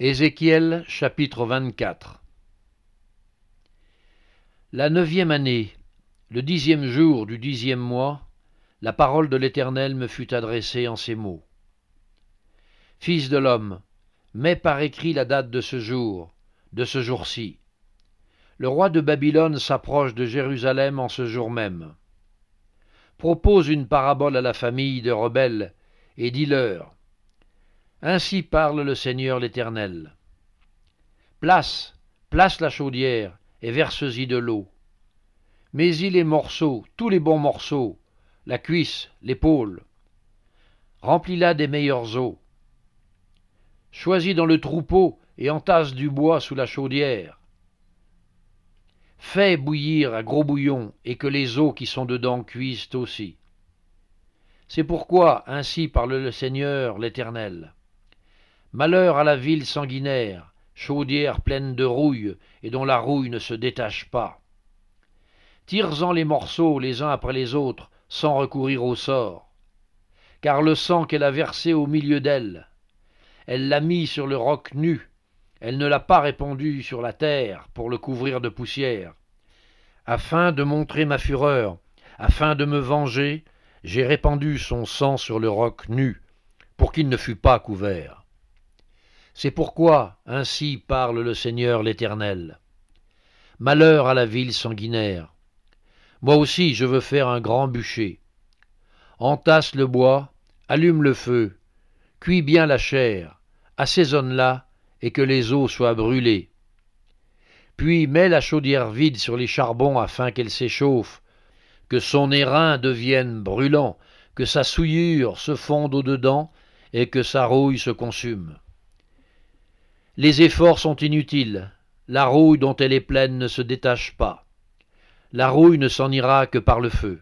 Ézéchiel chapitre 24 La neuvième année, le dixième jour du dixième mois, la parole de l'Éternel me fut adressée en ces mots. Fils de l'homme, mets par écrit la date de ce jour, de ce jour-ci. Le roi de Babylone s'approche de Jérusalem en ce jour même. Propose une parabole à la famille de rebelles, et dis-leur ainsi parle le Seigneur l'Éternel. Place, place la chaudière, et verse-y de l'eau. Mets-y les morceaux, tous les bons morceaux, la cuisse, l'épaule. Remplis-la des meilleures eaux. Choisis dans le troupeau et entasse du bois sous la chaudière. Fais bouillir à gros bouillon et que les eaux qui sont dedans cuisent aussi. C'est pourquoi ainsi parle le Seigneur l'Éternel. Malheur à la ville sanguinaire, chaudière pleine de rouille, et dont la rouille ne se détache pas. Tire-en les morceaux les uns après les autres, sans recourir au sort. Car le sang qu'elle a versé au milieu d'elle, elle l'a mis sur le roc nu, elle ne l'a pas répandu sur la terre pour le couvrir de poussière. Afin de montrer ma fureur, afin de me venger, j'ai répandu son sang sur le roc nu, pour qu'il ne fût pas couvert. C'est pourquoi ainsi parle le Seigneur l'Éternel. Malheur à la ville sanguinaire. Moi aussi je veux faire un grand bûcher. Entasse le bois, allume le feu, cuis bien la chair, assaisonne-la, et que les eaux soient brûlées. Puis mets la chaudière vide sur les charbons afin qu'elle s'échauffe, que son airain devienne brûlant, que sa souillure se fonde au-dedans, et que sa rouille se consume. Les efforts sont inutiles, la rouille dont elle est pleine ne se détache pas. La rouille ne s'en ira que par le feu.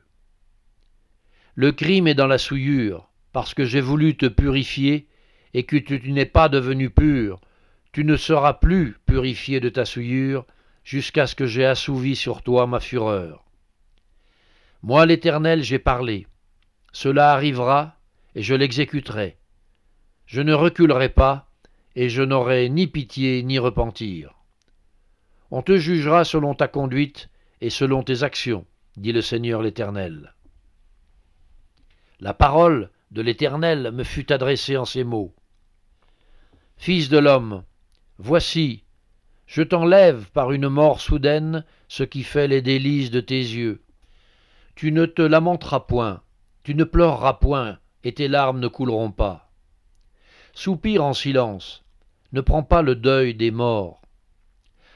Le crime est dans la souillure, parce que j'ai voulu te purifier, et que tu n'es pas devenu pur, tu ne seras plus purifié de ta souillure, jusqu'à ce que j'ai assouvi sur toi ma fureur. Moi l'Éternel j'ai parlé, cela arrivera, et je l'exécuterai. Je ne reculerai pas, et je n'aurai ni pitié ni repentir. On te jugera selon ta conduite et selon tes actions, dit le Seigneur l'Éternel. La parole de l'Éternel me fut adressée en ces mots. Fils de l'homme, voici, je t'enlève par une mort soudaine ce qui fait les délices de tes yeux. Tu ne te lamenteras point, tu ne pleureras point, et tes larmes ne couleront pas. Soupire en silence, ne prends pas le deuil des morts.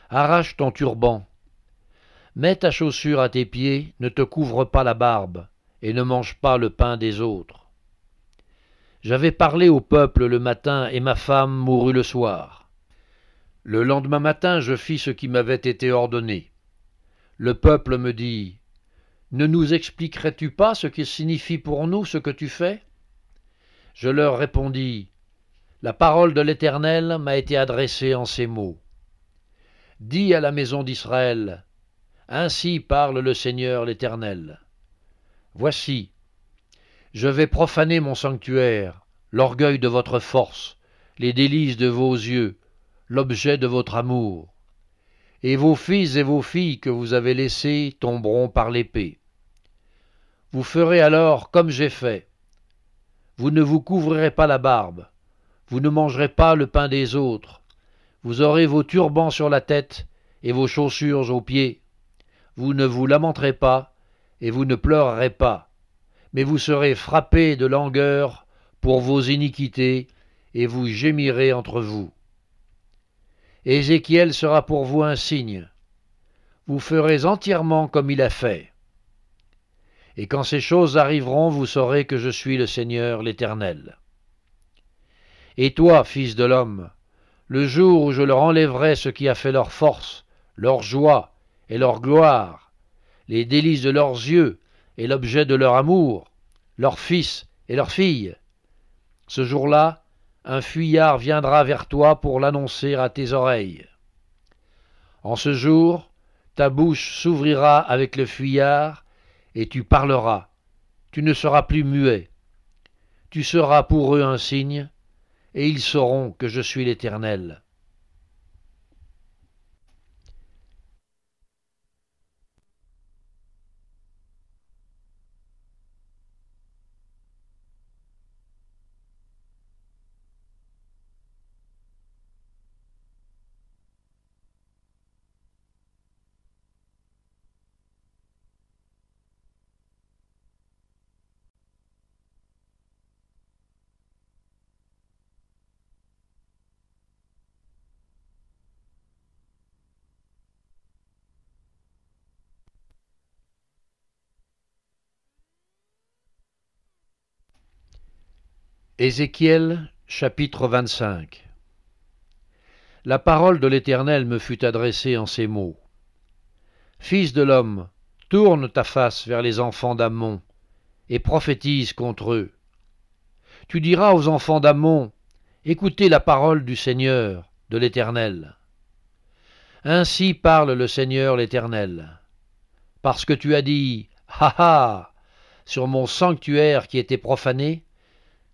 Arrache ton turban. Mets ta chaussure à tes pieds, ne te couvre pas la barbe, et ne mange pas le pain des autres. J'avais parlé au peuple le matin, et ma femme mourut le soir. Le lendemain matin, je fis ce qui m'avait été ordonné. Le peuple me dit Ne nous expliquerais-tu pas ce qui signifie pour nous ce que tu fais? Je leur répondis la parole de l'Éternel m'a été adressée en ces mots. Dis à la maison d'Israël, Ainsi parle le Seigneur l'Éternel. Voici, je vais profaner mon sanctuaire, l'orgueil de votre force, les délices de vos yeux, l'objet de votre amour. Et vos fils et vos filles que vous avez laissés tomberont par l'épée. Vous ferez alors comme j'ai fait. Vous ne vous couvrirez pas la barbe, vous ne mangerez pas le pain des autres. Vous aurez vos turbans sur la tête et vos chaussures aux pieds. Vous ne vous lamenterez pas et vous ne pleurerez pas, mais vous serez frappés de langueur pour vos iniquités et vous gémirez entre vous. Ézéchiel sera pour vous un signe. Vous ferez entièrement comme il a fait. Et quand ces choses arriveront, vous saurez que je suis le Seigneur l'Éternel. Et toi, fils de l'homme, le jour où je leur enlèverai ce qui a fait leur force, leur joie et leur gloire, les délices de leurs yeux et l'objet de leur amour, leurs fils et leurs filles, ce jour-là, un fuyard viendra vers toi pour l'annoncer à tes oreilles. En ce jour, ta bouche s'ouvrira avec le fuyard, et tu parleras, tu ne seras plus muet. Tu seras pour eux un signe, et ils sauront que je suis l'Éternel. Ézéchiel chapitre 25 La parole de l'Éternel me fut adressée en ces mots. Fils de l'homme, tourne ta face vers les enfants d'Ammon, et prophétise contre eux. Tu diras aux enfants d'Ammon, Écoutez la parole du Seigneur, de l'Éternel. Ainsi parle le Seigneur l'Éternel. Parce que tu as dit, Ha ha, sur mon sanctuaire qui était profané,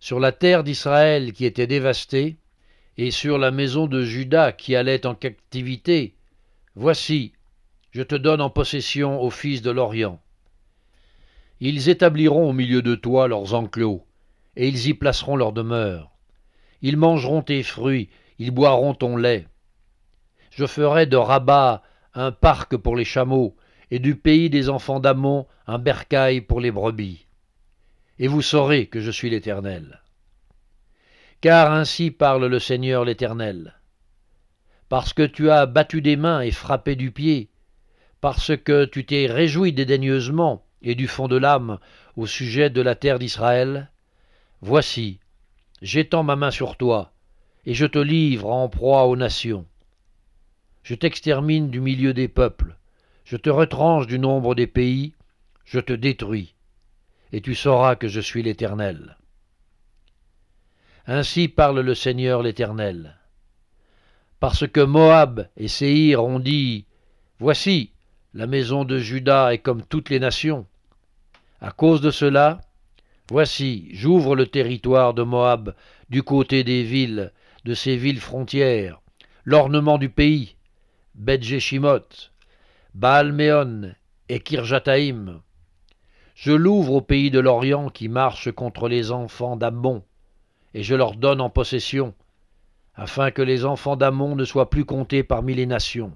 sur la terre d'Israël qui était dévastée, et sur la maison de Juda qui allait en captivité, voici, je te donne en possession aux fils de l'Orient. Ils établiront au milieu de toi leurs enclos, et ils y placeront leur demeure. Ils mangeront tes fruits, ils boiront ton lait. Je ferai de Rabat un parc pour les chameaux, et du pays des enfants d'Amon un bercail pour les brebis et vous saurez que je suis l'Éternel. Car ainsi parle le Seigneur l'Éternel. Parce que tu as battu des mains et frappé du pied, parce que tu t'es réjoui dédaigneusement et du fond de l'âme au sujet de la terre d'Israël, voici, j'étends ma main sur toi, et je te livre en proie aux nations. Je t'extermine du milieu des peuples, je te retranche du nombre des pays, je te détruis et tu sauras que je suis l'Éternel. Ainsi parle le Seigneur l'Éternel. Parce que Moab et Séhir ont dit Voici, la maison de Juda est comme toutes les nations. À cause de cela, voici, j'ouvre le territoire de Moab du côté des villes, de ses villes frontières, l'ornement du pays, Bet-Jeshimoth, Baal-Méon et Kirjataïm, je l'ouvre au pays de l'Orient qui marche contre les enfants d'Ammon, et je leur donne en possession, afin que les enfants d'Ammon ne soient plus comptés parmi les nations.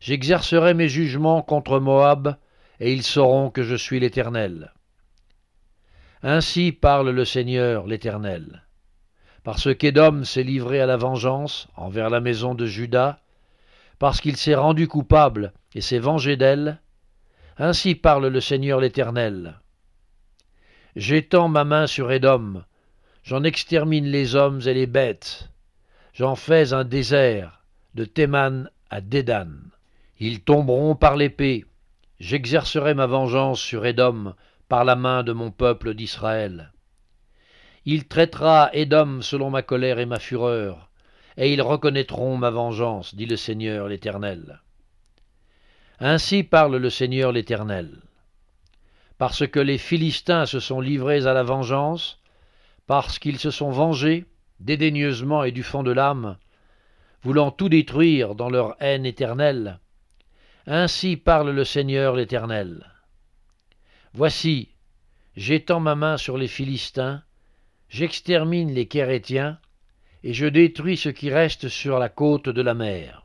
J'exercerai mes jugements contre Moab, et ils sauront que je suis l'Éternel. Ainsi parle le Seigneur l'Éternel. Parce qu'Édom s'est livré à la vengeance envers la maison de Juda, parce qu'il s'est rendu coupable et s'est vengé d'elle, ainsi parle le Seigneur l'Éternel. J'étends ma main sur Édom, j'en extermine les hommes et les bêtes, j'en fais un désert, de Théman à Dédan. Ils tomberont par l'épée, j'exercerai ma vengeance sur Édom par la main de mon peuple d'Israël. Il traitera Édom selon ma colère et ma fureur, et ils reconnaîtront ma vengeance, dit le Seigneur l'Éternel. Ainsi parle le Seigneur l'Éternel. Parce que les Philistins se sont livrés à la vengeance, parce qu'ils se sont vengés, dédaigneusement et du fond de l'âme, voulant tout détruire dans leur haine éternelle, ainsi parle le Seigneur l'Éternel. Voici, j'étends ma main sur les Philistins, j'extermine les Kérétiens, et je détruis ce qui reste sur la côte de la mer.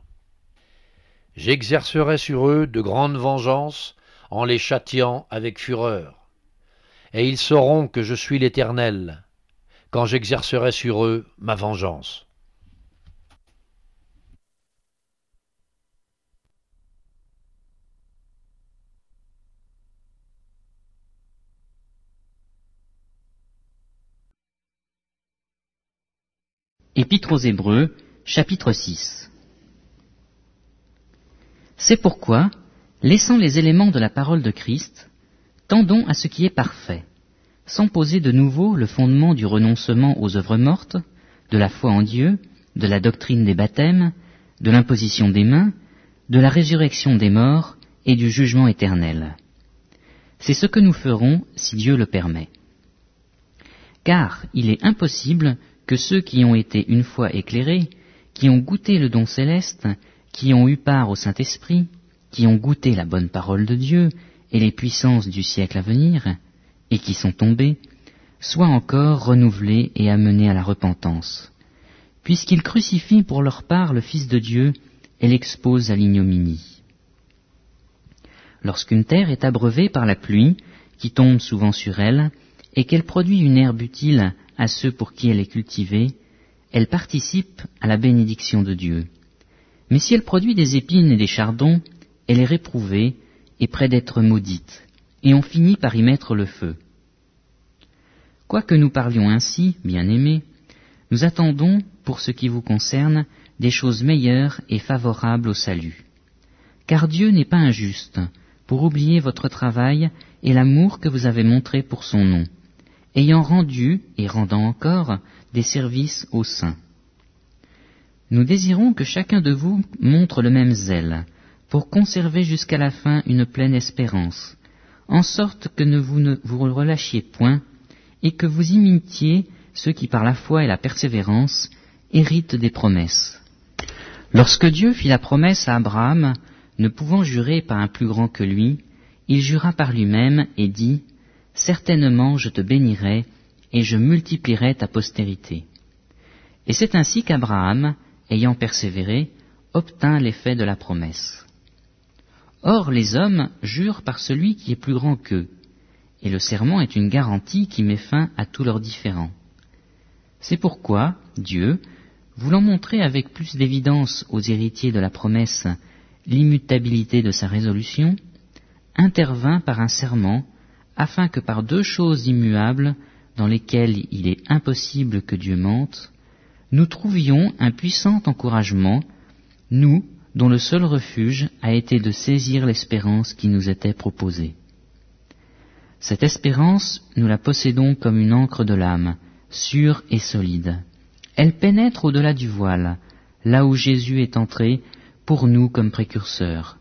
J'exercerai sur eux de grandes vengeances en les châtiant avec fureur. Et ils sauront que je suis l'Éternel, quand j'exercerai sur eux ma vengeance. Épître aux Hébreux, chapitre 6 c'est pourquoi, laissant les éléments de la parole de Christ, tendons à ce qui est parfait, sans poser de nouveau le fondement du renoncement aux œuvres mortes, de la foi en Dieu, de la doctrine des baptêmes, de l'imposition des mains, de la résurrection des morts et du jugement éternel. C'est ce que nous ferons si Dieu le permet. Car il est impossible que ceux qui ont été une fois éclairés, qui ont goûté le don céleste, qui ont eu part au Saint-Esprit, qui ont goûté la bonne parole de Dieu et les puissances du siècle à venir, et qui sont tombés, soient encore renouvelés et amenés à la repentance, puisqu'ils crucifient pour leur part le Fils de Dieu et l'exposent à l'ignominie. Lorsqu'une terre est abreuvée par la pluie, qui tombe souvent sur elle, et qu'elle produit une herbe utile à ceux pour qui elle est cultivée, elle participe à la bénédiction de Dieu. Mais si elle produit des épines et des chardons, elle est réprouvée et près d'être maudite, et on finit par y mettre le feu. Quoique nous parlions ainsi, bien-aimés, nous attendons, pour ce qui vous concerne, des choses meilleures et favorables au salut. Car Dieu n'est pas injuste pour oublier votre travail et l'amour que vous avez montré pour son nom, ayant rendu et rendant encore des services aux saints. Nous désirons que chacun de vous montre le même zèle, pour conserver jusqu'à la fin une pleine espérance, en sorte que ne vous ne vous relâchiez point, et que vous imitiez ceux qui par la foi et la persévérance héritent des promesses. Lorsque Dieu fit la promesse à Abraham, ne pouvant jurer par un plus grand que lui, il jura par lui-même et dit, Certainement je te bénirai, et je multiplierai ta postérité. Et c'est ainsi qu'Abraham, ayant persévéré, obtint l'effet de la promesse. Or les hommes jurent par celui qui est plus grand qu'eux, et le serment est une garantie qui met fin à tous leurs différends. C'est pourquoi Dieu, voulant montrer avec plus d'évidence aux héritiers de la promesse l'immutabilité de sa résolution, intervint par un serment afin que par deux choses immuables dans lesquelles il est impossible que Dieu mente, nous trouvions un puissant encouragement, nous dont le seul refuge a été de saisir l'espérance qui nous était proposée. Cette espérance, nous la possédons comme une encre de l'âme, sûre et solide. Elle pénètre au-delà du voile, là où Jésus est entré pour nous comme précurseur,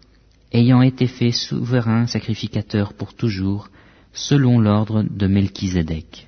ayant été fait souverain sacrificateur pour toujours, selon l'ordre de Melchizedek.